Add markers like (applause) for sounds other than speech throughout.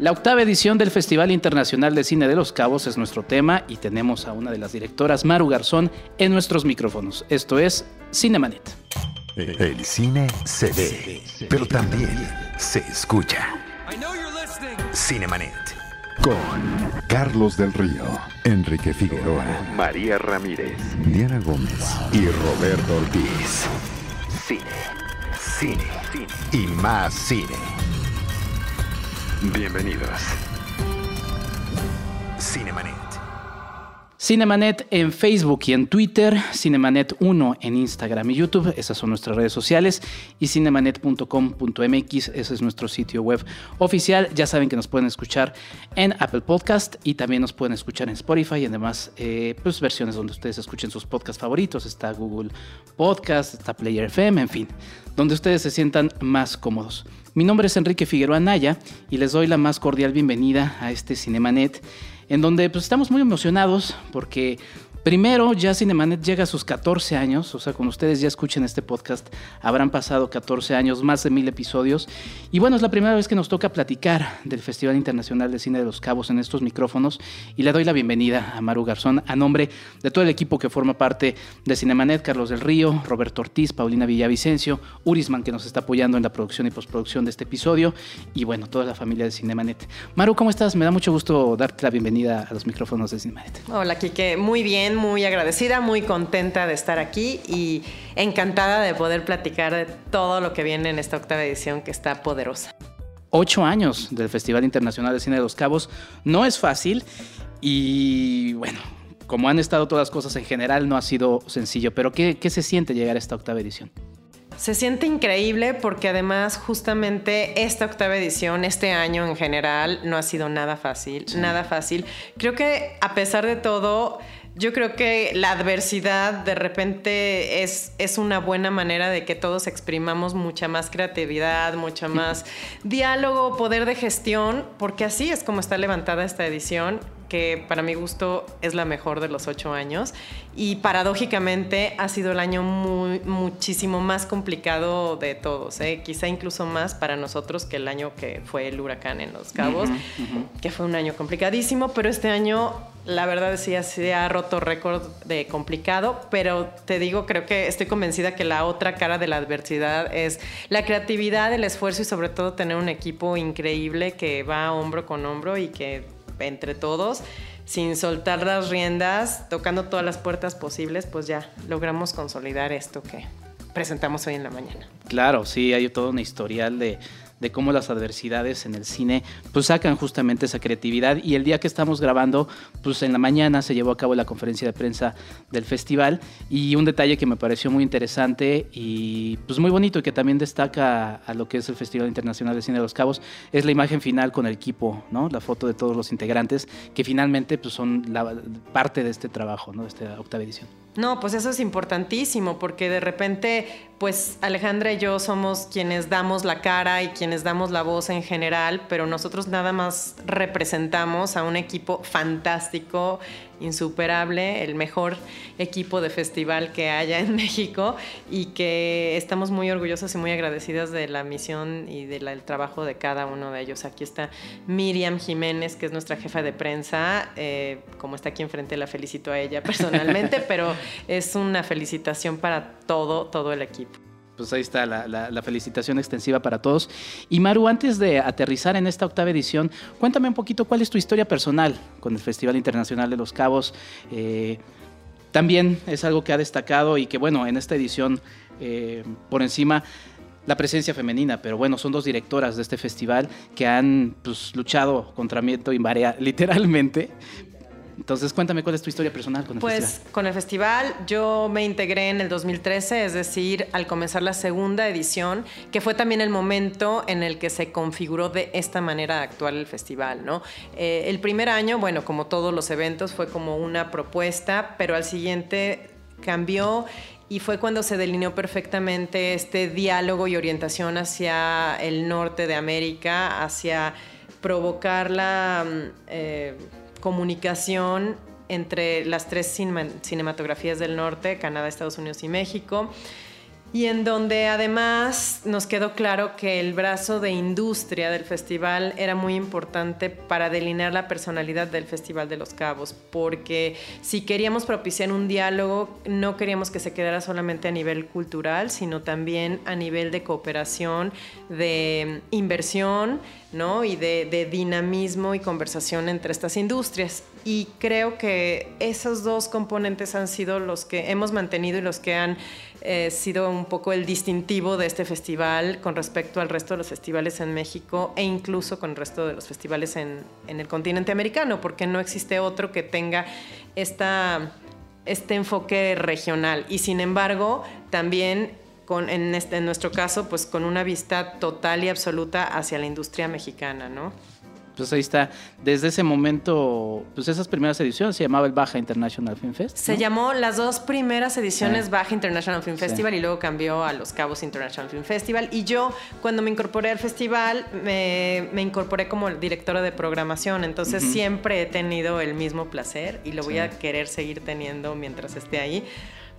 La octava edición del Festival Internacional de Cine de Los Cabos es nuestro tema y tenemos a una de las directoras, Maru Garzón, en nuestros micrófonos. Esto es Cinemanet. El cine se ve, pero también se escucha. Cinemanet. Con Carlos del Río, Enrique Figueroa, María Ramírez, Diana Gómez y Roberto Ortiz. Cine, cine, cine y más cine. Bienvenidos. Cinemanet. Cinemanet en Facebook y en Twitter, Cinemanet1 en Instagram y YouTube, esas son nuestras redes sociales, y cinemanet.com.mx, ese es nuestro sitio web oficial. Ya saben que nos pueden escuchar en Apple Podcast y también nos pueden escuchar en Spotify y además eh, pues, versiones donde ustedes escuchen sus podcasts favoritos. Está Google Podcast, está Player FM, en fin, donde ustedes se sientan más cómodos. Mi nombre es Enrique Figueroa Naya y les doy la más cordial bienvenida a este Cinemanet en donde pues, estamos muy emocionados porque Primero, ya Cinemanet llega a sus 14 años, o sea, cuando ustedes ya escuchen este podcast, habrán pasado 14 años, más de mil episodios. Y bueno, es la primera vez que nos toca platicar del Festival Internacional de Cine de los Cabos en estos micrófonos. Y le doy la bienvenida a Maru Garzón, a nombre de todo el equipo que forma parte de Cinemanet, Carlos del Río, Roberto Ortiz, Paulina Villavicencio, Urisman, que nos está apoyando en la producción y postproducción de este episodio, y bueno, toda la familia de Cinemanet. Maru, ¿cómo estás? Me da mucho gusto darte la bienvenida a los micrófonos de Cinemanet. Hola, Kike. Muy bien muy agradecida, muy contenta de estar aquí y encantada de poder platicar de todo lo que viene en esta octava edición que está poderosa. Ocho años del Festival Internacional de Cine de los Cabos no es fácil y bueno, como han estado todas las cosas en general, no ha sido sencillo, pero ¿qué, qué se siente llegar a esta octava edición? Se siente increíble porque además justamente esta octava edición, este año en general, no ha sido nada fácil, nada fácil. Creo que a pesar de todo, yo creo que la adversidad de repente es, es una buena manera de que todos exprimamos mucha más creatividad, mucha más diálogo, poder de gestión, porque así es como está levantada esta edición que para mi gusto es la mejor de los ocho años. Y paradójicamente ha sido el año muy, muchísimo más complicado de todos, ¿eh? quizá incluso más para nosotros que el año que fue el huracán en Los Cabos, que fue un año complicadísimo, pero este año la verdad que se ha roto récord de complicado, pero te digo, creo que estoy convencida que la otra cara de la adversidad es la creatividad, el esfuerzo y sobre todo tener un equipo increíble que va hombro con hombro y que entre todos, sin soltar las riendas, tocando todas las puertas posibles, pues ya logramos consolidar esto que presentamos hoy en la mañana. Claro, sí, hay todo un historial de de cómo las adversidades en el cine pues sacan justamente esa creatividad y el día que estamos grabando pues en la mañana se llevó a cabo la conferencia de prensa del festival y un detalle que me pareció muy interesante y pues muy bonito y que también destaca a lo que es el Festival Internacional de Cine de los Cabos es la imagen final con el equipo, ¿no? La foto de todos los integrantes que finalmente pues son parte de este trabajo, ¿no? De esta octava edición. No, pues eso es importantísimo porque de repente, pues Alejandra y yo somos quienes damos la cara y quienes damos la voz en general, pero nosotros nada más representamos a un equipo fantástico insuperable, el mejor equipo de festival que haya en (laughs) México y que estamos muy orgullosas y muy agradecidas de la misión y del trabajo de cada uno de ellos. Aquí está Miriam Jiménez, que es nuestra jefa de prensa, eh, como está aquí enfrente la felicito a ella personalmente, (laughs) pero es una felicitación para todo, todo el equipo pues ahí está la, felicitación extensiva para todos. Y Maru, antes de aterrizar en esta octava edición, cuéntame un poquito cuál es tu historia personal con el Festival Internacional de los Cabos. Eh, también es algo que ha destacado y que, bueno, en esta edición, eh, por encima, la presencia femenina, pero bueno, son dos directoras de este festival que han pues, luchado contra viento y marea, literalmente, entonces, cuéntame cuál es tu historia personal con el pues, festival. Pues con el festival yo me integré en el 2013, es decir, al comenzar la segunda edición, que fue también el momento en el que se configuró de esta manera actual el festival, ¿no? Eh, el primer año, bueno, como todos los eventos, fue como una propuesta, pero al siguiente cambió y fue cuando se delineó perfectamente este diálogo y orientación hacia el norte de América, hacia provocar la... Mm, eh, comunicación entre las tres cinematografías del norte, Canadá, Estados Unidos y México. Y en donde además nos quedó claro que el brazo de industria del festival era muy importante para delinear la personalidad del Festival de los Cabos, porque si queríamos propiciar un diálogo, no queríamos que se quedara solamente a nivel cultural, sino también a nivel de cooperación, de inversión, ¿no? Y de, de dinamismo y conversación entre estas industrias. Y creo que esos dos componentes han sido los que hemos mantenido y los que han eh, sido un poco el distintivo de este festival con respecto al resto de los festivales en México e incluso con el resto de los festivales en, en el continente americano, porque no existe otro que tenga esta, este enfoque regional. Y sin embargo, también con, en, este, en nuestro caso, pues con una vista total y absoluta hacia la industria mexicana, ¿no? Pues ahí está. Desde ese momento, pues esas primeras ediciones se llamaba el Baja International Film Fest. Se llamó las dos primeras ediciones Baja International Film Festival y luego cambió a Los Cabos International Film Festival. Y yo, cuando me incorporé al festival, me, incorporé como directora de programación. Entonces siempre he tenido el mismo placer y lo voy a querer seguir teniendo mientras esté ahí,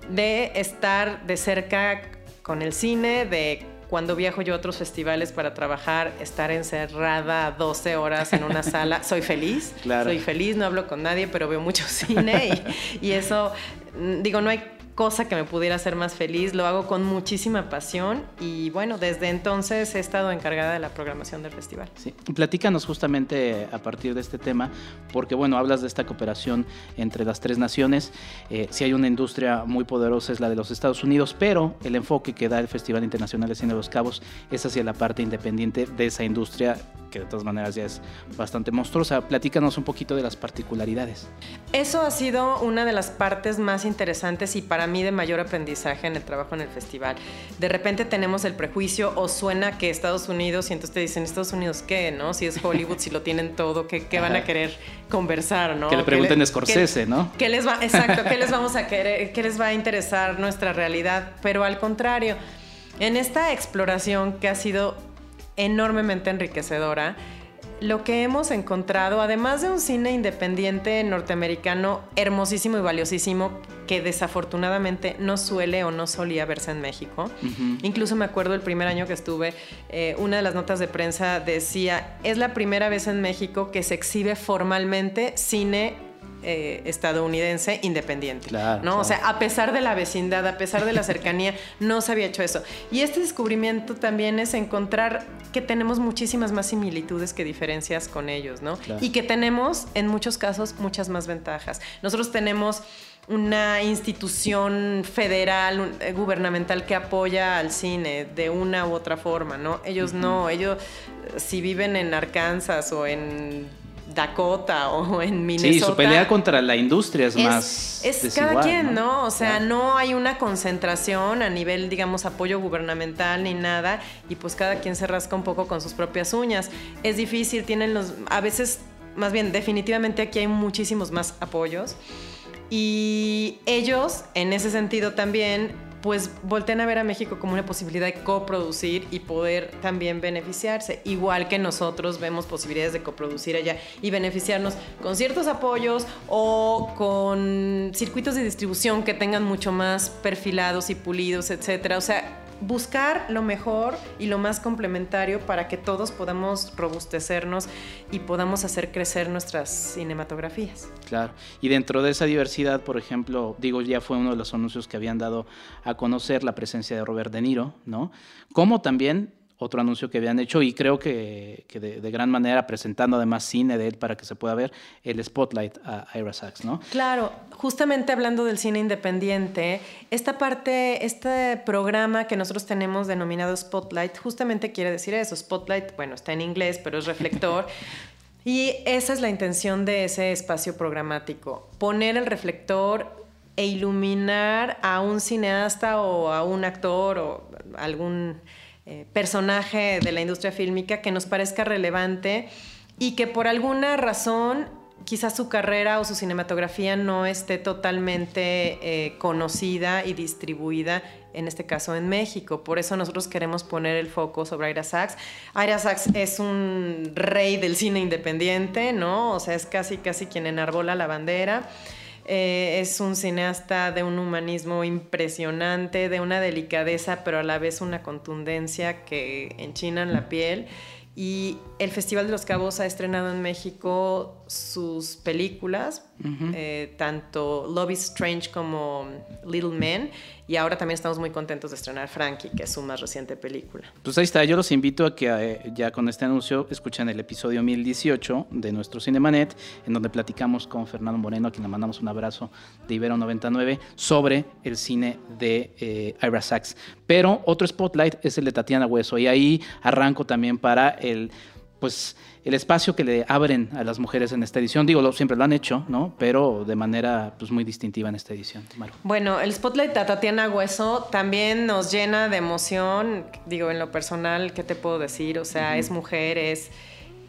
de estar de cerca con el cine, de cuando viajo yo a otros festivales para trabajar, estar encerrada 12 horas en una sala, soy feliz. Soy feliz, no hablo con nadie, pero veo mucho (laughs) cine y, y eso, mm, digo, no hay cosa que me pudiera hacer más feliz. Lo hago con muchísima pasión y bueno, desde entonces he estado encargada de la programación del festival. Sí, platícanos justamente a partir de este tema, porque bueno, hablas de esta cooperación entre las tres naciones. Eh, si hay una industria muy poderosa es la de los Estados Unidos, pero el enfoque que da el Festival Internacional de Cine de los Cabos es hacia la parte independiente de esa industria que de todas maneras ya es bastante monstruosa. Platícanos un poquito de las particularidades. Eso ha sido una de las partes más interesantes y para mí de mayor aprendizaje en el trabajo en el festival. De repente tenemos el prejuicio o suena que Estados Unidos, y entonces te dicen, ¿Estados Unidos qué? ¿no? Si es Hollywood, si lo tienen todo, ¿qué, qué van a querer conversar? ¿no? Que le pregunten a Scorsese, ¿no? ¿qué les va, (laughs) exacto, ¿qué les vamos a querer? ¿Qué les va a interesar nuestra realidad? Pero al contrario, en esta exploración que ha sido enormemente enriquecedora. Lo que hemos encontrado, además de un cine independiente norteamericano hermosísimo y valiosísimo, que desafortunadamente no suele o no solía verse en México. Incluso me acuerdo el primer año que estuve, eh, una de las notas de prensa decía, es la primera vez en México que se exhibe formalmente cine eh, estadounidense independiente. ¿no? O sea, a pesar de la vecindad, a pesar de la cercanía, (laughs) no se había hecho eso. Y este descubrimiento también es encontrar que tenemos muchísimas más similitudes que diferencias con ellos, ¿no? Y que tenemos, en muchos casos, muchas más ventajas. Nosotros tenemos una institución federal, eh, gubernamental que apoya al cine de una u otra forma, ¿no? Ellos no, ellos si viven en Arkansas o en Dakota o en Minnesota. Sí, su pelea contra la industria es, más. Es cada quien, ¿no? O sea, no hay una concentración a nivel, digamos, apoyo gubernamental ni nada. Y pues cada quien se rasca un poco con sus propias uñas. Es difícil, tienen los. A veces, más bien, definitivamente aquí hay muchísimos más apoyos. Y ellos, en ese sentido también, pues volteen a ver a México como una posibilidad de coproducir y poder también beneficiarse, igual que nosotros vemos posibilidades de coproducir allá y beneficiarnos con ciertos apoyos o con circuitos de distribución que tengan mucho más perfilados y pulidos, etcétera. O sea, buscar lo mejor y lo más complementario para que todos podamos robustecernos y podamos hacer crecer nuestras cinematografías. Claro, y dentro de esa diversidad, por ejemplo, digo, ya fue uno de los anuncios que habían dado a conocer la presencia de Robert De Niro, ¿no? Como también otro anuncio que habían hecho y creo que, de, gran manera presentando además cine de él para que se pueda ver el Spotlight a Ira Sachs, ¿no? Claro, justamente hablando del cine independiente, esta parte, este programa que nosotros tenemos denominado Spotlight, justamente quiere decir eso. Spotlight, bueno, está en inglés, pero es reflector. (laughs) y esa es la intención de ese espacio programático, poner el reflector e iluminar a un cineasta o a un actor o algún eh, personaje de la industria fílmica que nos parezca relevante y que por alguna razón quizás su carrera o su cinematografía no esté totalmente eh, conocida y distribuida, en este caso en México. Por eso nosotros queremos poner el foco sobre Ira Sachs. Ira Sachs es un rey del cine independiente, ¿no? O sea, es casi, casi quien enarbola la bandera Eh, es un cineasta de un humanismo impresionante, de una delicadeza, pero a la vez una contundencia que enchinan la piel. Y el Festival de los Cabos ha estrenado en México sus películas, eh, tanto Love is Strange como Little Men, y ahora también estamos muy contentos de estrenar Frankie, que es su más reciente película. Pues ahí está, yo los invito a que eh, ya con este anuncio escuchen el episodio 1018 de nuestro Cinemanet, en donde platicamos con Fernando Moreno, a quien le mandamos un abrazo de Ibero 99, sobre el cine de eh, Ira Sachs. Pero otro spotlight es el de Tatiana Hueso, y ahí arranco también para el pues el espacio que le abren a las mujeres en esta edición. Digo, siempre lo han hecho, ¿no? Pero de manera pues, muy distintiva en esta edición. Bueno, el spotlight de Tatiana Hueso también nos llena de emoción. Digo, en lo personal, ¿qué te puedo decir? O sea, es mujer, es,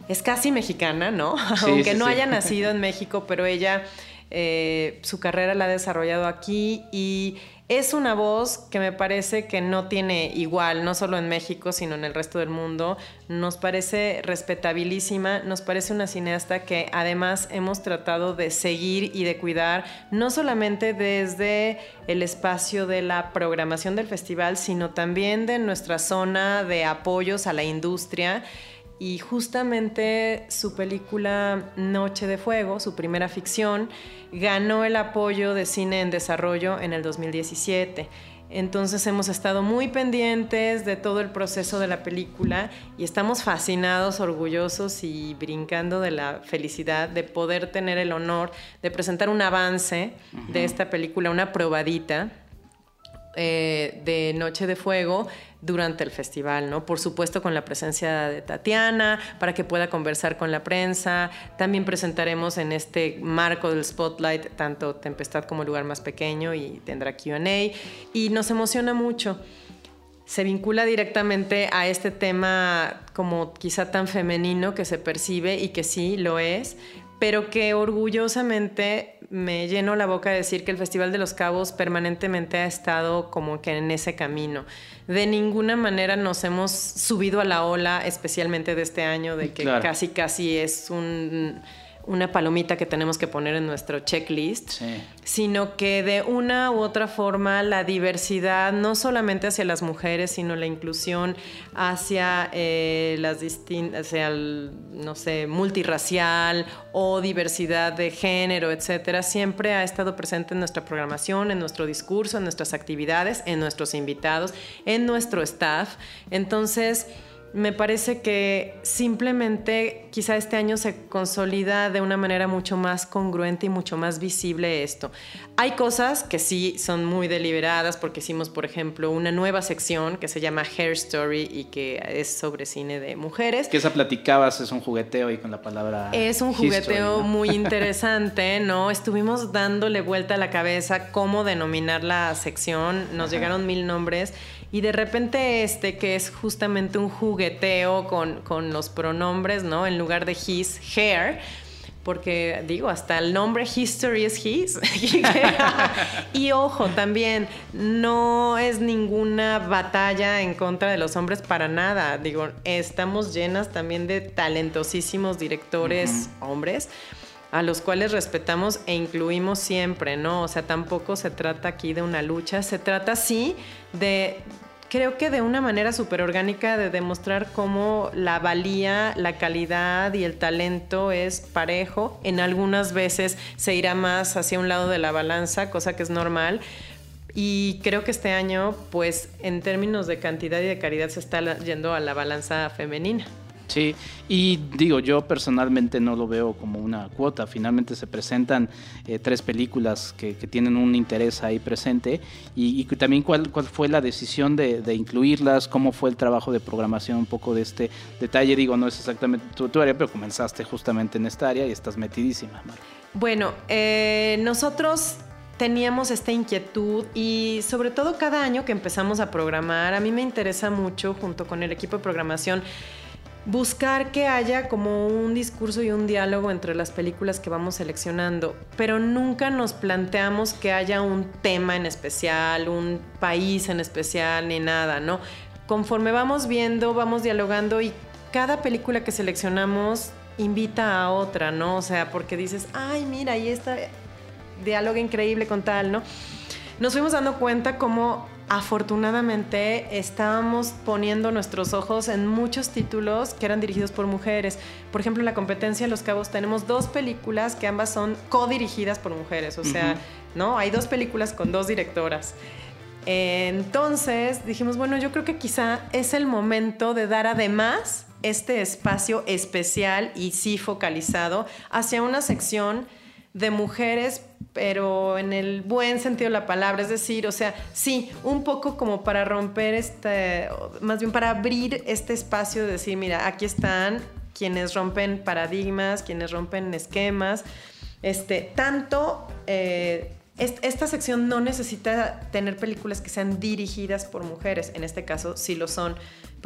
es casi mexicana, ¿no? (laughs) Aunque no haya nacido (laughs) en México, pero ella, eh, su carrera la ha desarrollado aquí y es una voz que me parece que no tiene igual, no solo en México, sino en el resto del mundo. Nos parece respetabilísima, nos parece una cineasta que además hemos tratado de seguir y de cuidar, no solamente desde el espacio de la programación del festival, sino también de nuestra zona de apoyos a la industria. Y justamente su película Noche de Fuego, su primera ficción, ganó el apoyo de cine en desarrollo en el 2017. Entonces hemos estado muy pendientes de todo el proceso de la película y estamos fascinados, orgullosos y brincando de la felicidad de poder tener el honor de presentar un avance de esta película, una probadita eh, de Noche de Fuego durante el festival, ¿no? Por supuesto con la presencia de Tatiana, para que pueda conversar con la prensa. También presentaremos en este marco del Spotlight tanto Tempestad como Lugar Más Pequeño y tendrá QA. Y nos emociona mucho. Se vincula directamente a este tema como quizá tan femenino que se percibe y que sí lo es, pero que orgullosamente me lleno la boca de decir que el Festival de los Cabos permanentemente ha estado como que en ese camino. De ninguna manera nos hemos subido a la ola, especialmente de este año, de que casi casi es un una palomita que tenemos que poner en nuestro checklist, sino que de una u otra forma la diversidad, no solamente hacia las mujeres, sino la inclusión hacia eh, las distintas, hacia el, no sé, multirracial o diversidad de género, etcétera, siempre ha estado presente en nuestra programación, en nuestro discurso, en nuestras actividades, en nuestros invitados, en nuestro staff. Entonces, me parece que simplemente quizá este año se consolida de una manera mucho más congruente y mucho más visible esto. Hay cosas que sí son muy deliberadas porque hicimos, por ejemplo, una nueva sección que se llama Hair Story y que es sobre cine de mujeres. Que esa platicabas, es un jugueteo y con la palabra. Es un jugueteo muy (laughs) interesante, ¿no? Estuvimos dándole vuelta a la cabeza cómo denominar la sección, nos llegaron mil nombres y de repente este, que es justamente un jugueteo con, con los pronombres, ¿no? En lugar de his, hair, porque digo, hasta el nombre History es his. (laughs) y ojo, también no es ninguna batalla en contra de los hombres para nada. Digo, estamos llenas también de talentosísimos directores hombres a los cuales respetamos e incluimos siempre, ¿no? O sea, tampoco se trata aquí de una lucha, se trata sí de, creo que de una manera súper orgánica de demostrar cómo la valía, la calidad y el talento es parejo. En algunas veces se irá más hacia un lado de la balanza, cosa que es normal. Y creo que este año, pues en términos de cantidad y de calidad, se está yendo a la balanza femenina. Sí, y digo, yo personalmente no lo veo como una cuota. Finalmente se presentan eh, tres películas que, tienen un interés ahí presente. Y, también cuál, fue la decisión de, incluirlas, cómo fue el trabajo de programación, un poco de este detalle. Digo, no es exactamente tu, área, pero comenzaste justamente en esta área y estás metidísima. Bueno, eh, nosotros teníamos esta inquietud y sobre todo cada año que empezamos a programar, a mí me interesa mucho junto con el equipo de programación buscar que haya como un discurso y un diálogo entre las películas que vamos seleccionando, pero nunca nos planteamos que haya un tema en especial, un país en especial, ni nada, ¿no? Conforme vamos viendo, vamos dialogando y cada película que seleccionamos invita a otra, ¿no? O sea, porque dices, ay, mira, ahí está diálogo increíble con tal, ¿no? Nos fuimos dando cuenta cómo afortunadamente estábamos poniendo nuestros ojos en muchos títulos que eran dirigidos por mujeres. Por ejemplo, en la competencia de Los Cabos tenemos dos películas que ambas son co-dirigidas por mujeres, o sea, ¿no? Hay dos películas con dos directoras. Entonces dijimos, bueno, yo creo que quizá es el momento de dar además este espacio especial y sí focalizado hacia una sección de mujeres, pero en el buen sentido de la palabra, es decir, o sea, sí, un poco como para romper este, más bien para abrir este espacio de decir, mira, aquí están quienes rompen paradigmas, quienes rompen esquemas, este, tanto eh, esta sección no necesita tener películas que sean dirigidas por mujeres, en este caso sí lo son,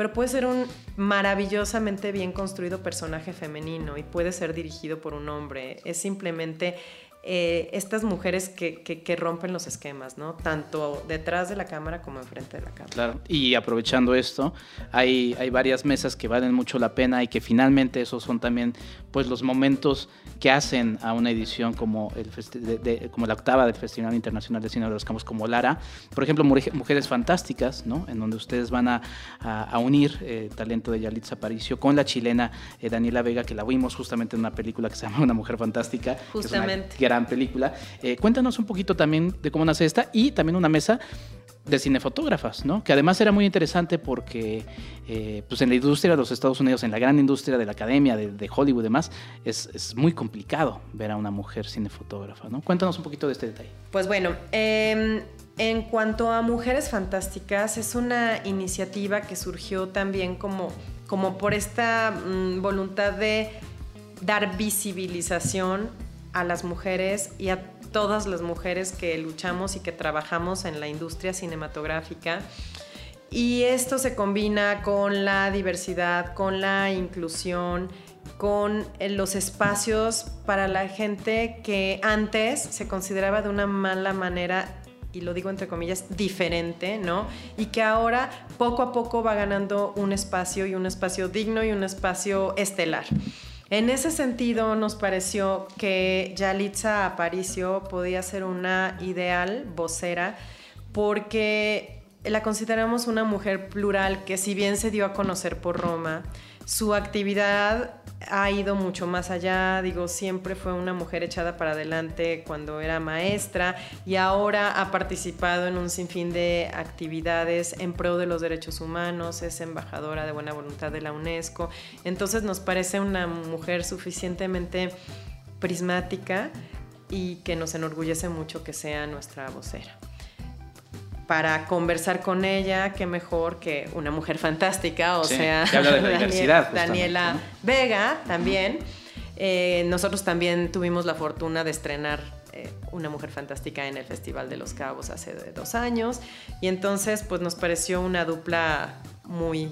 pero puede ser un maravillosamente bien construido personaje femenino y puede ser dirigido por un hombre. Es simplemente eh, estas mujeres que, que, rompen los esquemas, ¿no? Tanto detrás de la cámara como enfrente de la cámara. Claro, y aprovechando esto, hay, hay varias mesas que valen mucho la pena y que finalmente esos son también pues los momentos que hacen a una edición como, el como la octava del Festival Internacional de Cine de los Campos como Lara. Por ejemplo, Mujeres Fantásticas, ¿no? En donde ustedes van a, a, unir el eh, talento de Yalitza Aparicio con la chilena eh, Daniela Vega, que la vimos justamente en una película que se llama Una Mujer Fantástica. Justamente gran película. Eh, cuéntanos un poquito también de cómo nace esta y también una mesa de cinefotógrafas, ¿no? Que además era muy interesante porque eh, pues en la industria de los Estados Unidos, en la gran industria de la academia, de, Hollywood y demás, es, muy complicado ver a una mujer cinefotógrafa, ¿no? Cuéntanos un poquito de este detalle. Pues bueno, em, en cuanto a Mujeres Fantásticas, es una iniciativa que surgió también como, como por esta mm, voluntad de dar visibilización a las mujeres y a todas las mujeres que luchamos y que trabajamos en la industria cinematográfica. Y esto se combina con la diversidad, con la inclusión, con eh, los espacios para la gente que antes se consideraba de una mala manera y lo digo entre comillas, diferente, ¿no? Y que ahora poco a poco va ganando un espacio y un espacio digno y un espacio estelar. En ese sentido, nos pareció que Yalitza Aparicio podía ser una ideal vocera porque la consideramos una mujer plural que si bien se dio a conocer por Roma, su actividad ha ido mucho más allá, digo, siempre fue una mujer echada para adelante cuando era maestra y ahora ha participado en un sinfín de actividades en pro de los derechos humanos, es embajadora de buena voluntad de la UNESCO, entonces nos parece una mujer suficientemente prismática y que nos enorgullece mucho que sea nuestra vocera para conversar con ella, qué mejor que una mujer fantástica, o sea, (laughs) Daniela Vega también. Eh, nosotros también tuvimos la fortuna de estrenar eh, Una Mujer Fantástica en el Festival de los Cabos hace dos años y entonces pues nos pareció una dupla muy,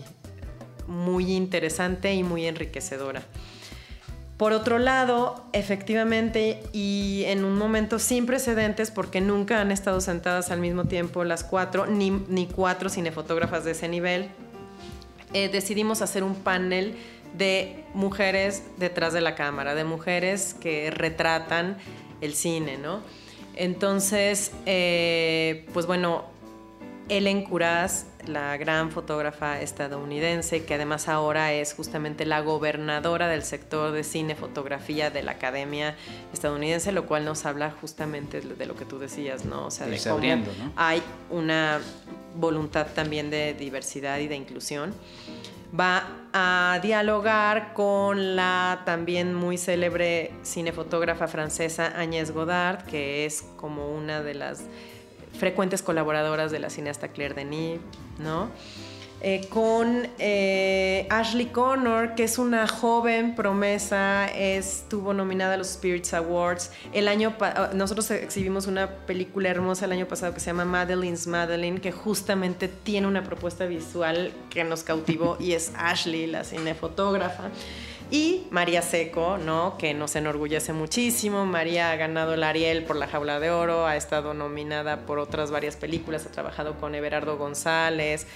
muy interesante y muy enriquecedora. Por otro lado, efectivamente, y en un momento sin precedentes, porque nunca han estado sentadas al mismo tiempo las cuatro, ni, ni cuatro cinefotógrafas de ese nivel, eh, decidimos hacer un panel de mujeres detrás de la cámara, de mujeres que retratan el cine, ¿no? Entonces, eh, pues bueno, Ellen Curaz, la gran fotógrafa estadounidense, que además ahora es justamente la gobernadora del sector de cine fotografía de la Academia estadounidense, lo cual nos habla justamente de lo que tú decías, ¿no? O sea, de cómo hay una voluntad también de diversidad y de inclusión. Va a dialogar con la también muy célebre cinefotógrafa francesa Agnès Godard, que es como una de las frecuentes colaboradoras de la cineasta Claire Denis, ¿no? Eh, con eh, Ashley Connor, que es una joven promesa, estuvo nominada a los Spirits Awards. El año ah, nosotros exhibimos una película hermosa el año pasado que se llama Madeline's Madeline, que justamente tiene una propuesta visual que nos cautivó y es Ashley, la cinefotógrafa. Y María Seco, ¿no? Que nos enorgullece muchísimo. María ha ganado el Ariel por La Jaula de Oro, ha estado nominada por otras varias películas, ha trabajado con Everardo González,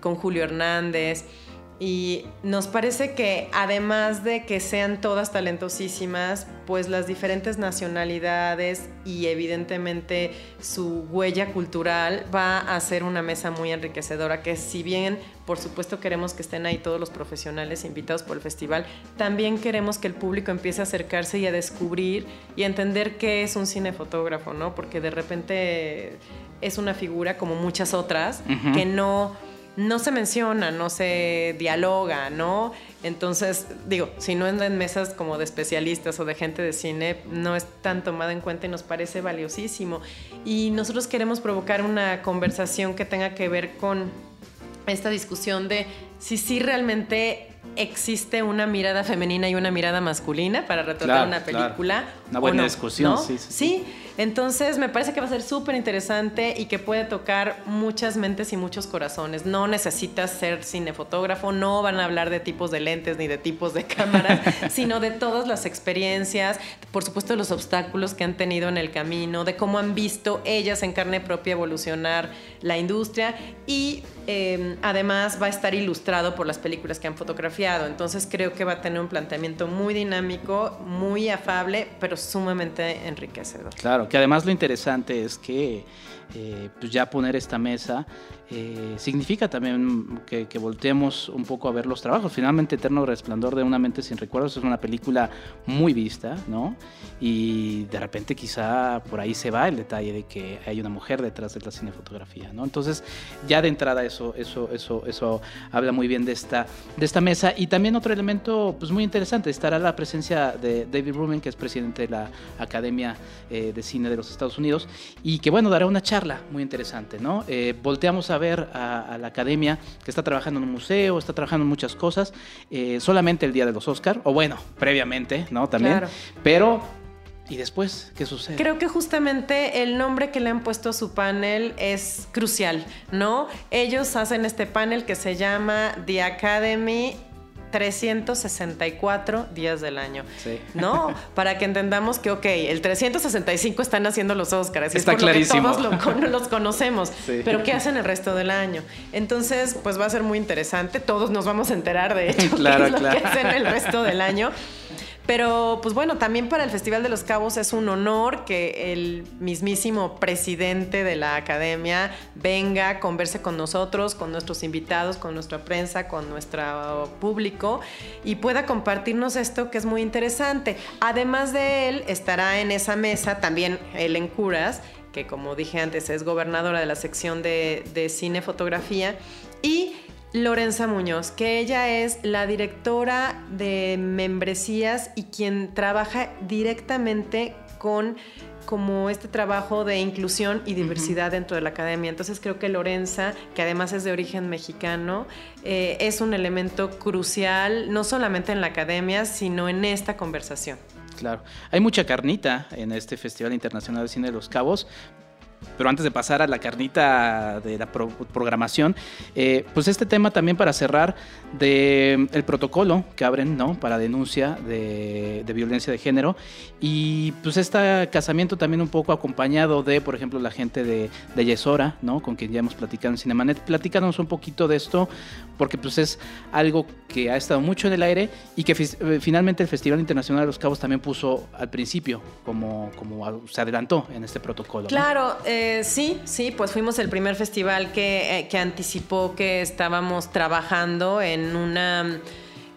con Julio Hernández. Y nos parece que además de que sean todas talentosísimas, pues las diferentes nacionalidades y evidentemente su huella cultural va a ser una mesa muy enriquecedora, que si bien por supuesto queremos que estén ahí todos los profesionales invitados por el festival, también queremos que el público empiece a acercarse y a descubrir y a entender qué es un cinefotógrafo, ¿no? Porque de repente es una figura como muchas otras que no no se menciona, no se dialoga, ¿no? Entonces, digo, si no en mesas como de especialistas o de gente de cine, no es tan tomada en cuenta y nos parece valiosísimo. Y nosotros queremos provocar una conversación que tenga que ver con esta discusión de si sí realmente existe una mirada femenina y una mirada masculina para retratar una película. Una buena discusión, sí, sí. Sí, entonces me parece que va a ser súper interesante y que puede tocar muchas mentes y muchos corazones. No necesitas ser cinefotógrafo, no van a hablar de tipos de lentes ni de tipos de (laughs) cámaras, sino de todas las experiencias, por supuesto los obstáculos que han tenido en el camino, de cómo han visto ellas en carne propia evolucionar la industria y em, además va a estar ilustrado por las películas que han fotografiado. Entonces creo que va a tener un planteamiento muy dinámico, muy afable, pero sumamente enriquecedor. Claro, que además lo interesante es que eh, pues ya poner esta mesa eh, significa también que, volteemos un poco a ver los trabajos. Finalmente, Eterno Resplandor de una mente sin recuerdos es una película muy vista, ¿no? Y de repente quizá por ahí se va el detalle de que hay una mujer detrás de la cinefotografía, ¿no? Entonces, ya de entrada eso, eso, eso, eso habla muy bien de esta, de esta mesa. Y también otro elemento pues, muy interesante, estará la presencia de David Ruben, que es presidente de la Academia eh, de Cine de los Estados Unidos, y que, bueno, dará una charla muy interesante, ¿no? volteamos a ver a, la academia que está trabajando en un museo, está trabajando en muchas cosas, eh, solamente el día de los Oscar, o bueno, previamente, ¿no? También. Pero ¿Y después qué sucede? Creo que justamente el nombre que le han puesto a su panel es crucial, ¿no? Ellos hacen este panel que se llama The Academy 364 días del año. Sí. ¿No? Para que entendamos que, ok, el 365 están haciendo los Oscars. Está es clarísimo. todos los conocemos. Pero ¿qué hacen el resto del año? Entonces, pues va a ser muy interesante. Todos nos vamos a enterar, de hecho, (laughs) claro, qué es lo que hacen el resto del año. Pero pues bueno, también para el Festival de los Cabos es un honor que el mismísimo presidente de la academia venga, converse con nosotros, con nuestros invitados, con nuestra prensa, con nuestro público y pueda compartirnos esto que es muy interesante. Además de él, estará en esa mesa también Ellen Curas, que como dije antes es gobernadora de la sección de, de cine fotografía y Lorenza Muñoz, que ella es la directora de membresías y quien trabaja directamente con como este trabajo de inclusión y diversidad dentro de la academia. Entonces creo que Lorenza, que además es de origen mexicano, eh, es un elemento crucial, no solamente en la academia, sino en esta conversación. Claro, hay mucha carnita en este Festival Internacional de Cine de los Cabos, pero antes de pasar a la carnita de la programación, eh, pues este tema también para cerrar del el protocolo que abren ¿no? para denuncia de, violencia de género y pues este casamiento también un poco acompañado de, por ejemplo, la gente de, de Yesora, ¿no? con quien ya hemos platicado en Cinemanet. Platícanos un poquito de esto, porque pues es algo que ha estado mucho en el aire y que eh, finalmente el Festival Internacional de los Cabos también puso al principio, como, como se adelantó en este protocolo. Claro, eh, sí, sí, pues fuimos el primer festival que, eh, que anticipó que estábamos trabajando en una...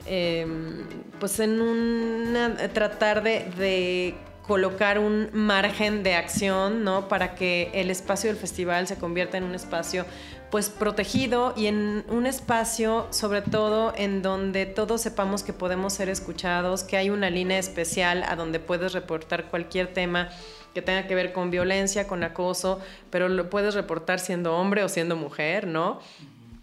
Em, pues en una tratar de, de colocar un margen de acción, ¿no? Para que el espacio del festival se convierta en un espacio pues protegido y en un espacio sobre todo en donde todos sepamos que podemos ser escuchados, que hay una línea especial a donde puedes reportar cualquier tema que tenga que ver con violencia, con acoso, pero lo puedes reportar siendo hombre o siendo mujer, ¿no?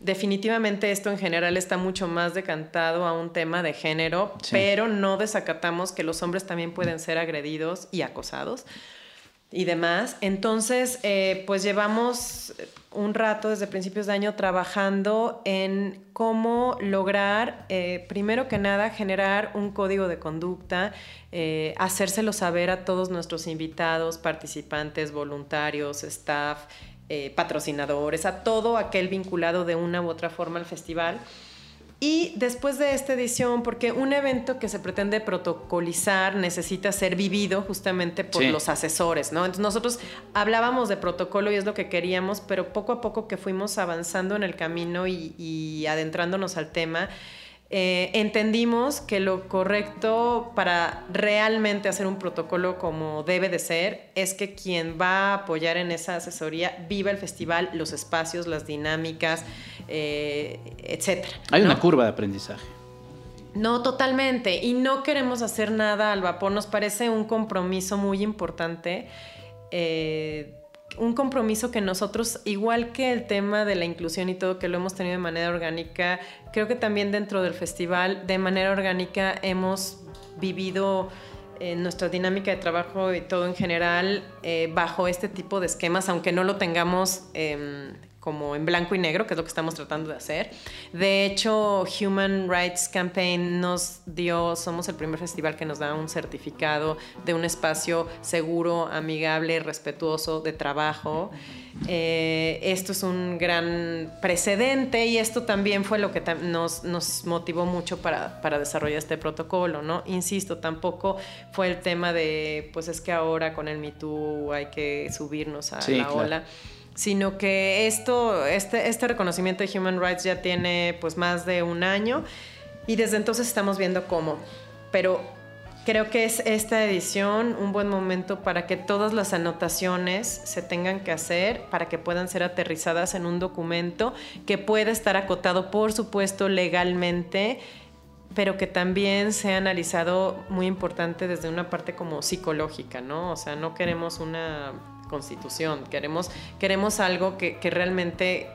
Definitivamente esto en general está mucho más decantado a un tema de género, pero no desacatamos que los hombres también pueden ser agredidos y acosados y demás. Entonces, eh, pues llevamos un rato desde principios de año trabajando en cómo lograr, eh, primero que nada, generar un código de conducta, eh, hacérselo saber a todos nuestros invitados, participantes, voluntarios, staff, patrocinadores, a todo aquel vinculado de una u otra forma al festival Y después de esta edición, porque un evento que se pretende protocolizar necesita ser vivido justamente por los asesores, ¿no? Entonces nosotros hablábamos de protocolo y es lo que queríamos, pero poco a poco que fuimos avanzando en el camino y adentrándonos al tema, eh, entendimos que lo correcto para realmente hacer un protocolo como debe de ser es que quien va a apoyar en esa asesoría viva el festival, los espacios, las dinámicas, eh, etc. Hay una curva de aprendizaje. No, totalmente. Y no queremos hacer nada al vapor. Nos parece un compromiso muy importante. Eh, un compromiso que nosotros, igual que el tema de la inclusión y todo, que lo hemos tenido de manera orgánica, creo que también dentro del festival, de manera orgánica, hemos vivido eh, nuestra dinámica de trabajo y todo en general eh, bajo este tipo de esquemas, aunque no lo tengamos em, como en blanco y negro, que es lo que estamos tratando de hacer. De hecho, Human Rights Campaign nos dio, somos el primer festival que nos da un certificado de un espacio seguro, amigable, respetuoso de trabajo. Eh, esto es un gran precedente y esto también fue lo que nos, nos, motivó mucho para, para, desarrollar este protocolo, ¿no? Insisto, tampoco fue el tema de, pues es que ahora con el Me hay que subirnos a la ola sino que esto, este, este reconocimiento de Human Rights ya tiene pues más de un año y desde entonces estamos viendo cómo. Pero creo que es esta edición un buen momento para que todas las anotaciones se tengan que hacer, para que puedan ser aterrizadas en un documento que pueda estar acotado, por supuesto, legalmente pero que también sea analizado muy importante desde una parte como psicológica, ¿no? O sea, no queremos una constitución, queremos, queremos algo que, que realmente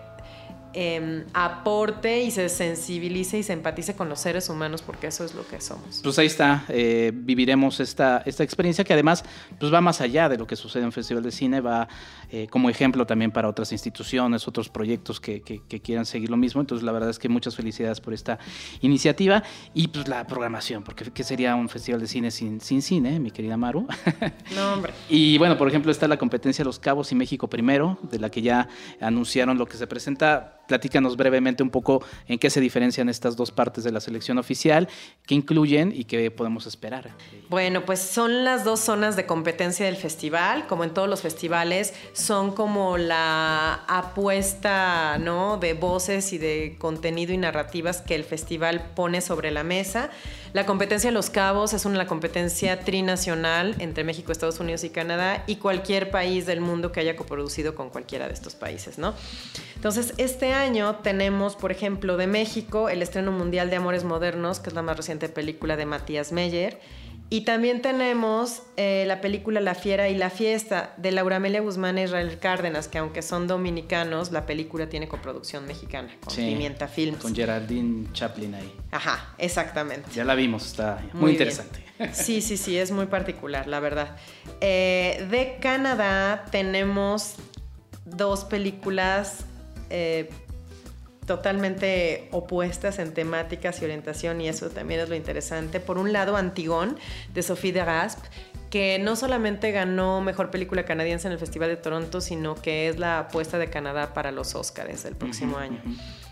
Em, aporte y se sensibilice y se empatice con los seres humanos porque eso es lo que somos. Pues ahí está, eh, viviremos esta, esta experiencia que además pues va más allá de lo que sucede en Festival de Cine, va eh, como ejemplo también para otras instituciones, otros proyectos que, quieran seguir lo mismo. Entonces la verdad es que muchas felicidades por esta iniciativa y pues la programación, porque ¿qué sería un Festival de Cine sin, sin cine, mi querida Maru? (laughs) No, hombre. (laughs) y bueno, por ejemplo está la competencia Los Cabos y México Primero, de la que ya anunciaron lo que se presenta platícanos brevemente un poco en qué se diferencian estas dos partes de la selección oficial, qué incluyen y qué podemos esperar. Bueno, pues son las dos zonas de competencia del festival, como en todos los festivales, son como la apuesta, ¿no? de voces y de contenido y narrativas que el festival pone sobre la mesa. La competencia de los cabos es una competencia trinacional entre México, Estados Unidos y Canadá y cualquier país del mundo que haya coproducido con cualquiera de estos países, ¿no? Entonces, este año tenemos, por ejemplo, de México el estreno mundial de Amores Modernos, que es la más reciente película de Matías Meyer y también tenemos eh, la película La Fiera y la Fiesta de Laura Amelia Guzmán y Israel Cárdenas, que aunque son dominicanos, la película tiene coproducción mexicana, con Pimienta Films. Con Geraldine Chaplin ahí. Ajá, exactamente. Ya la vimos, está muy, interesante. Sí, sí, sí, es muy particular, la verdad. Eh, de Canadá tenemos dos películas eh, totalmente opuestas en temáticas y orientación y eso también es lo interesante. Por un lado, Antigón de Sophie de Rasp, que no solamente ganó Mejor Película Canadiense en el Festival de Toronto, sino que es la apuesta de Canadá para los Oscars del próximo año.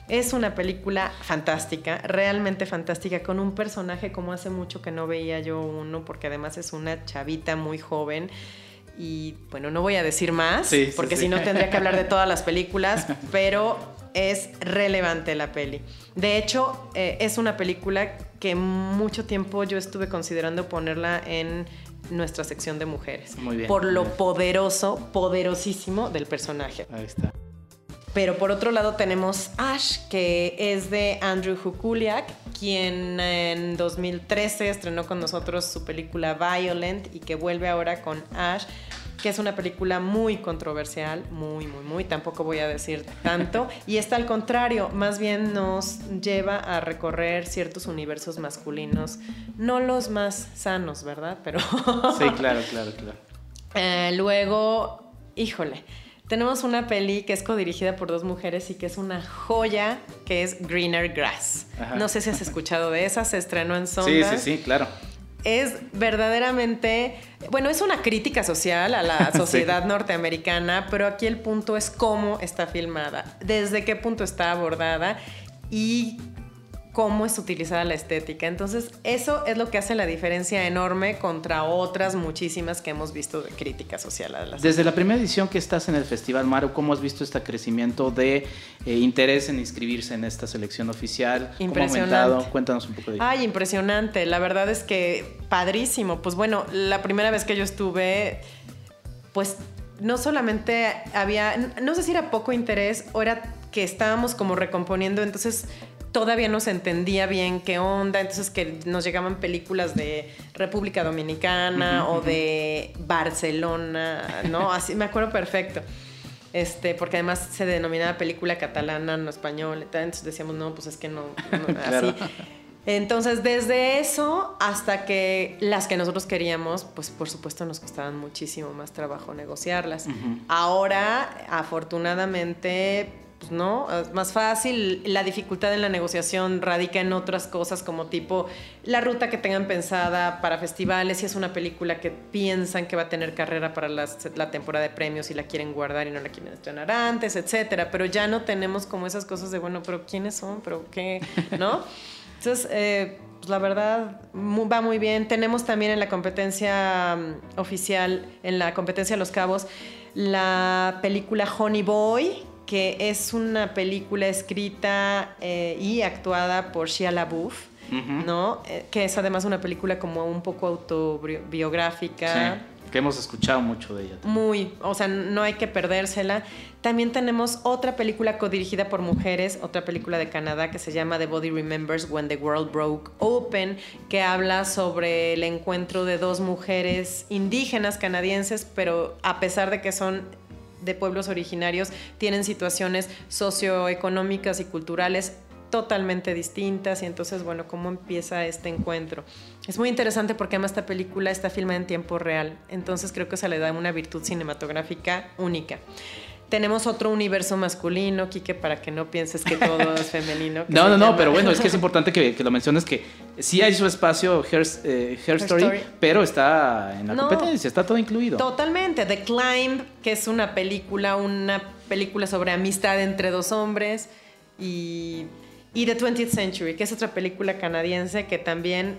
Es una película fantástica, realmente fantástica, con un personaje como hace mucho que no veía yo uno, porque además es una chavita muy joven. Y bueno, no voy a decir más, porque si no tendría que hablar de todas las películas, (laughs) pero es relevante la peli. De hecho, eh, es una película que mucho tiempo yo estuve considerando ponerla en nuestra sección de mujeres. Muy bien. Por lo poderoso, poderosísimo del personaje. Ahí está. Pero por otro lado tenemos Ash, que es de Andrew Hukuliak, quien en 2013 estrenó con nosotros su película Violent y que vuelve ahora con Ash que es una película muy controversial, muy, muy, muy, tampoco voy a decir tanto, y está al contrario, más bien nos lleva a recorrer ciertos universos masculinos, no los más sanos, ¿verdad? Pero... sí, (laughs) claro, claro, claro. Eh, luego, híjole, tenemos una peli que es codirigida por dos mujeres y que es una joya, que es Greener Grass. No sé si has escuchado de esa, se estrenó en Sonda. Sí, sí, sí, claro es verdaderamente, bueno, es una crítica social a la (laughs) sociedad norteamericana, pero aquí el punto es cómo está filmada, desde qué punto está abordada y cómo es utilizada la estética. Entonces, eso es lo que hace la diferencia enorme contra otras muchísimas que hemos visto de crítica social. A las Desde la primera edición que estás en el Festival Maru, ¿cómo has visto este crecimiento de eh, interés en inscribirse en esta selección oficial? Impresionante. ¿Cómo ha aumentado? Cuéntanos un poco de ello. Ay, impresionante. La verdad es que padrísimo. Pues bueno, la primera vez que yo estuve, pues no solamente había, no sé si era poco interés o era que estábamos como recomponiendo, entonces todavía no se entendía bien qué onda, entonces que nos llegaban películas de República Dominicana o de Barcelona, ¿no? (laughs) Así me acuerdo perfecto. Este, porque además se denominaba película catalana, no español, entonces decíamos, no, pues es que no, no (laughs) así. Entonces, desde eso hasta que las que nosotros queríamos, pues por supuesto nos costaban muchísimo más trabajo negociarlas. Ahora, afortunadamente, pues no, es más fácil. La dificultad en la negociación radica en otras cosas como tipo la ruta que tengan pensada para festivales, si es una película que piensan que va a tener carrera para la temporada de premios y la quieren guardar y no la quieren estrenar antes, etcétera. Pero ya no tenemos como esas cosas de, bueno, pero ¿quiénes son? ¿Pero qué? ¿No? (laughs) Entonces, eh, pues la verdad, va muy bien. Tenemos también en la competencia mm, oficial, en la competencia de Los Cabos, la película Honey Boy, que es una película escrita eh, y actuada por Shia LaBeouf, ¿no? Eh, que es además una película como un poco autobiográfica. Sí que hemos escuchado mucho de ella. Muy, o sea, no hay que perdérsela. También tenemos otra película codirigida por mujeres, otra película de Canadá que se llama The Body Remembers When the World Broke Open, que habla sobre el encuentro de dos mujeres indígenas canadienses, pero a pesar de que son de pueblos originarios, tienen situaciones socioeconómicas y culturales totalmente distintas y entonces, bueno, ¿cómo empieza este encuentro? Es muy interesante porque además esta película está filmada en tiempo real, entonces creo que se le da una virtud cinematográfica única. Tenemos otro universo masculino, Kike, para que no pienses que todo es (laughs) femenino. No, no, no, pero bueno, es que es (laughs) importante que, lo menciones que sí hay su espacio Hair, eh, Story, pero está en la competencia, está todo incluido. Totalmente. The Climb, que es una película, una película sobre amistad entre dos hombres y y The 20th Century, que es otra película canadiense que también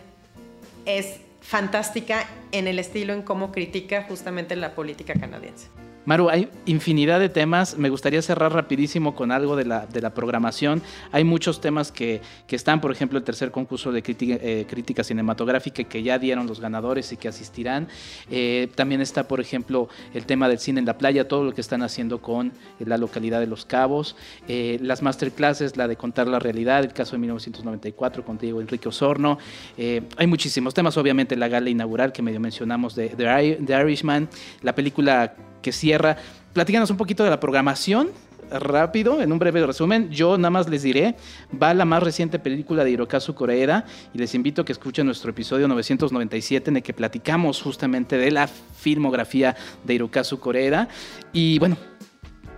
es fantástica en el estilo en cómo critica justamente la política canadiense. Maru, hay infinidad de temas. Me gustaría cerrar rapidísimo con algo de la, de la programación. Hay muchos temas que, están, por ejemplo, el tercer concurso de crítica, eh, crítica, cinematográfica que ya dieron los ganadores y que asistirán. Eh, también está, por ejemplo, el tema del cine en la playa, todo lo que están haciendo con eh, la localidad de Los Cabos. las masterclasses, la de contar la realidad, el caso de 1994 con Diego Enrique Osorno. hay muchísimos temas, obviamente la gala inaugural que medio mencionamos de The Irishman, la película que cierra. Platícanos un poquito de la programación rápido, en un breve resumen, yo nada más les diré, va la más reciente película de Hirokazu Koreeda y les invito a que escuchen nuestro episodio 997 en el que platicamos justamente de la filmografía de Hirokazu Koreeda. Y bueno,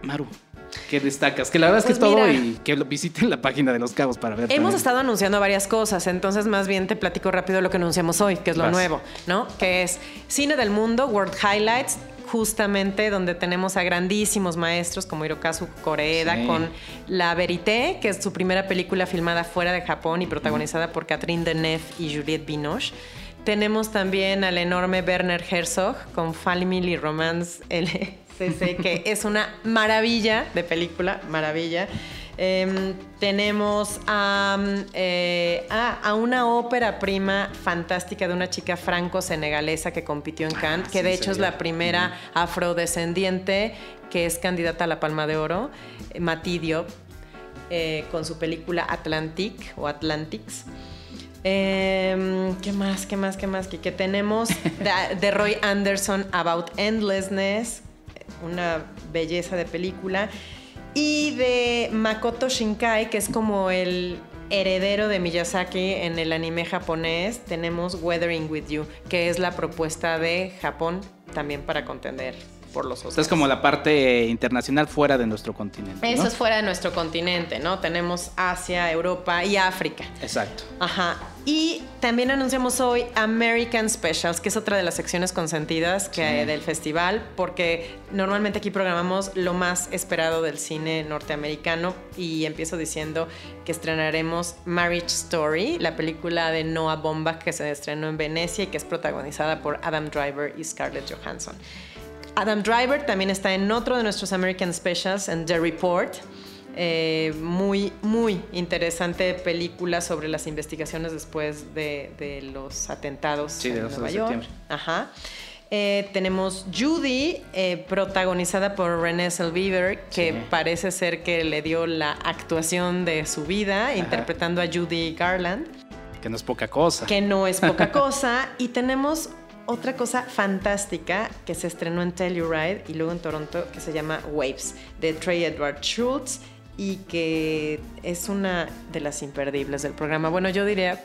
Maru, ¿Qué destacas? Que la verdad es que es pues todo y que visiten la página de Los Cabos para ver. Hemos estado anunciando varias cosas, entonces más bien te platico rápido lo que anunciamos hoy, que es lo nuevo, ¿no? Que es Cine del Mundo, World Highlights, justamente donde tenemos a grandísimos maestros como Hirokazu Koreeda con La Verité, que es su primera película filmada fuera de Japón y protagonizada por Catherine Deneuve y Juliette Binoche. Tenemos también al enorme Werner Herzog con Family Romance LCC, que es una maravilla de película, maravilla. Em, tenemos eh, a, una ópera prima fantástica de una chica franco-senegalesa que compitió en Cannes, que de hecho es la primera afrodescendiente que es candidata a la Palma de Oro, Matidio, eh, con su película Atlantic o Atlantics. Em, ¿Qué más? ¿Qué más? ¿Qué más? Que tenemos (laughs) de Roy Anderson About Endlessness, una belleza de película y de Makoto Shinkai, que es como el heredero de Miyazaki en el anime japonés, tenemos Weathering with You, que es la propuesta de Japón también para contender por los Oscars. Es como la parte internacional fuera de nuestro continente. Eso es fuera de nuestro continente, ¿no? Tenemos Asia, Europa y África. Exacto. Ajá. Y también anunciamos hoy American Specials, que es otra de las secciones consentidas que, del festival, porque normalmente aquí programamos lo más esperado del cine norteamericano y empiezo diciendo que estrenaremos Marriage Story, la película de Noah Baumbach que se estrenó en Venecia y que es protagonizada por Adam Driver y Scarlett Johansson. Adam Driver también está en otro de nuestros American Specials, en The Report. Eh, muy, muy interesante película sobre las investigaciones después de, los atentados en Nueva York. Ajá. Eh, tenemos Judy, eh, protagonizada por Renée Zellweger, que parece ser que le dio la actuación de su vida, interpretando a Judy Garland. Que no es poca cosa. Que no es poca (laughs) cosa. y tenemos otra cosa fantástica que se estrenó en Telluride y luego en Toronto que se llama Waves de Trey Edward Schultz y que es una de las imperdibles del programa. Bueno, yo diría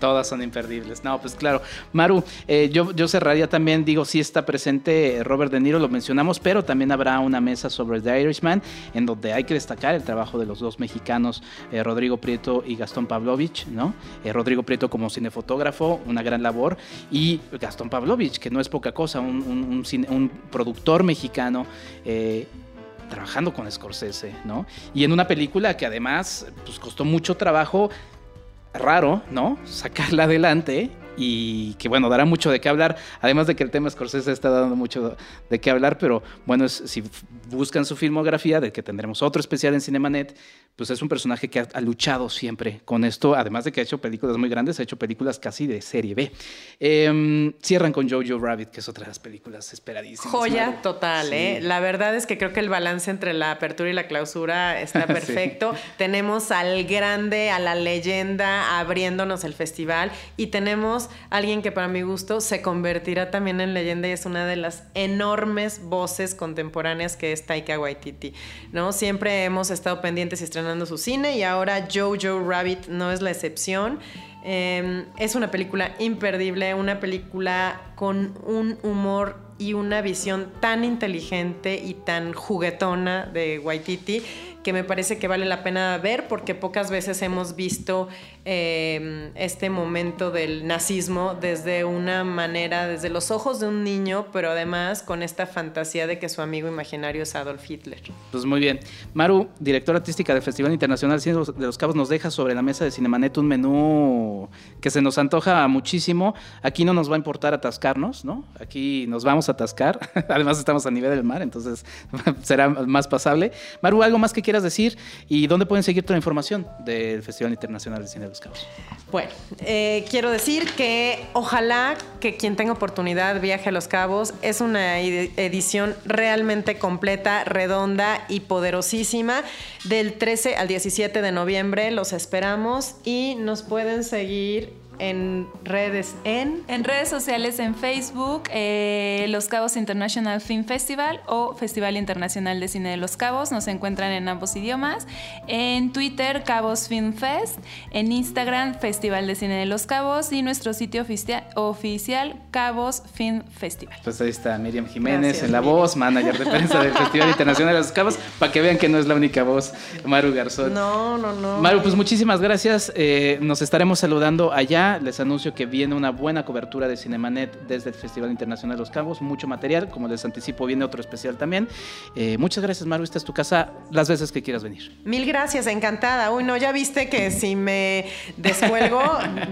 Todas son imperdibles. No, pues claro. Maru, eh, yo, yo cerraría también, digo, sí está presente Robert De Niro, lo mencionamos, pero también habrá una mesa sobre The Irishman, en donde hay que destacar el trabajo de los dos mexicanos, eh, Rodrigo Prieto y Gastón Pavlovich, ¿no? Eh, Rodrigo Prieto como cinefotógrafo, una gran labor, y Gastón Pavlovich, que no es poca cosa, un, un productor mexicano trabajando con Scorsese, ¿no? Y en una película que además pues, costó mucho trabajo raro, ¿no? Sacarla adelante y que bueno, dará mucho de qué hablar, además de que el tema Scorsese está dando mucho de qué hablar, pero bueno, si buscan su filmografía, de que tendremos otro especial en Cinemanet, pues es un personaje que ha, luchado siempre con esto, además de que ha hecho películas muy grandes, ha hecho películas casi de serie B. Em, cierran con Jojo Rabbit, que es otra de las películas esperadísimas. Joya total, ¿eh? La verdad es que creo que el balance entre la apertura y la clausura está (laughs) perfecto. Tenemos al grande, a la leyenda abriéndonos el festival y tenemos alguien que para mi gusto se convertirá también en leyenda y es una de las enormes voces contemporáneas que es Taika Waititi, ¿no? Siempre hemos estado pendientes y estrenando su cine y ahora Jojo Rabbit no es la excepción. Em, es una película imperdible, una película con un humor y una visión tan inteligente y tan juguetona de Waititi que me parece que vale la pena ver porque pocas veces hemos visto em, este momento del nazismo desde una manera, desde los ojos de un niño, pero además con esta fantasía de que su amigo imaginario es Adolf Hitler. Pues muy bien. Maru, directora artística del Festival Internacional Cine de los Cabos, nos deja sobre la mesa de Cinemanet un menú que se nos antoja muchísimo. Aquí no nos va a importar atascarnos, ¿no? Aquí nos vamos a atascar. (laughs) Además estamos a nivel del mar, entonces (laughs) será más pasable. Maru, ¿algo más que quieras decir y dónde pueden seguir toda la información del Festival Internacional de Cine de los Cabos. Bueno, eh, quiero decir que ojalá que quien tenga oportunidad viaje a Los Cabos. Es una edición realmente completa, redonda y poderosísima. Del 13 al 17 de noviembre los esperamos y nos pueden seguir en redes en... En redes sociales en Facebook, eh, Los Cabos International Film Festival o Festival Internacional de Cine de Los Cabos, nos encuentran en ambos idiomas. En Twitter, Cabos Film Fest. En Instagram, Festival de Cine de Los Cabos. Y nuestro sitio oficial, Cabos Film Festival. Pues ahí está Miriam Jiménez en la voz, manager de prensa del Festival Internacional de Los Cabos, para que vean que no es la única voz, Maru Garzón. No, no, no. Maru, pues muchísimas gracias. Eh, nos estaremos saludando allá les anuncio que viene una buena cobertura de Cinemanet desde el Festival Internacional de los Cabos, mucho material, como les anticipo, viene otro especial también. Eh, muchas gracias, Maru, esta es tu casa las veces que quieras venir. Mil gracias, encantada. Uy, no, ya viste que si me descuelgo,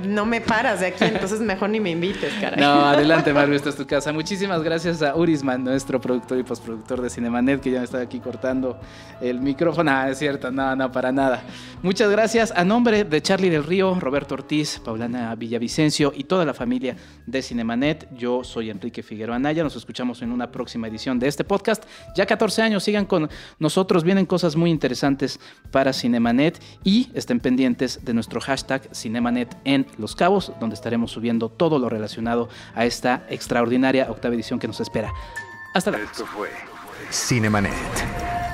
no me paras de aquí, entonces mejor ni me invites, caray. No, adelante, Maru, esta es tu casa. Muchísimas gracias a Urisman, nuestro productor y postproductor de Cinemanet, que ya me está aquí cortando el micrófono. Ah, es cierto, no, no, para nada. Muchas gracias. A nombre de Charlie del Río, Roberto Ortiz, Paulana Villavicencio y toda la familia de Cinemanet. Yo soy Enrique Figueroa Anaya. Nos escuchamos en una próxima edición de este podcast. Ya 14 años, sigan con nosotros. Vienen cosas muy interesantes para Cinemanet y estén pendientes de nuestro hashtag Cinemanet en Los Cabos, donde estaremos subiendo todo lo relacionado a esta extraordinaria octava edición que nos espera. Hasta la Esto fue Cinemanet.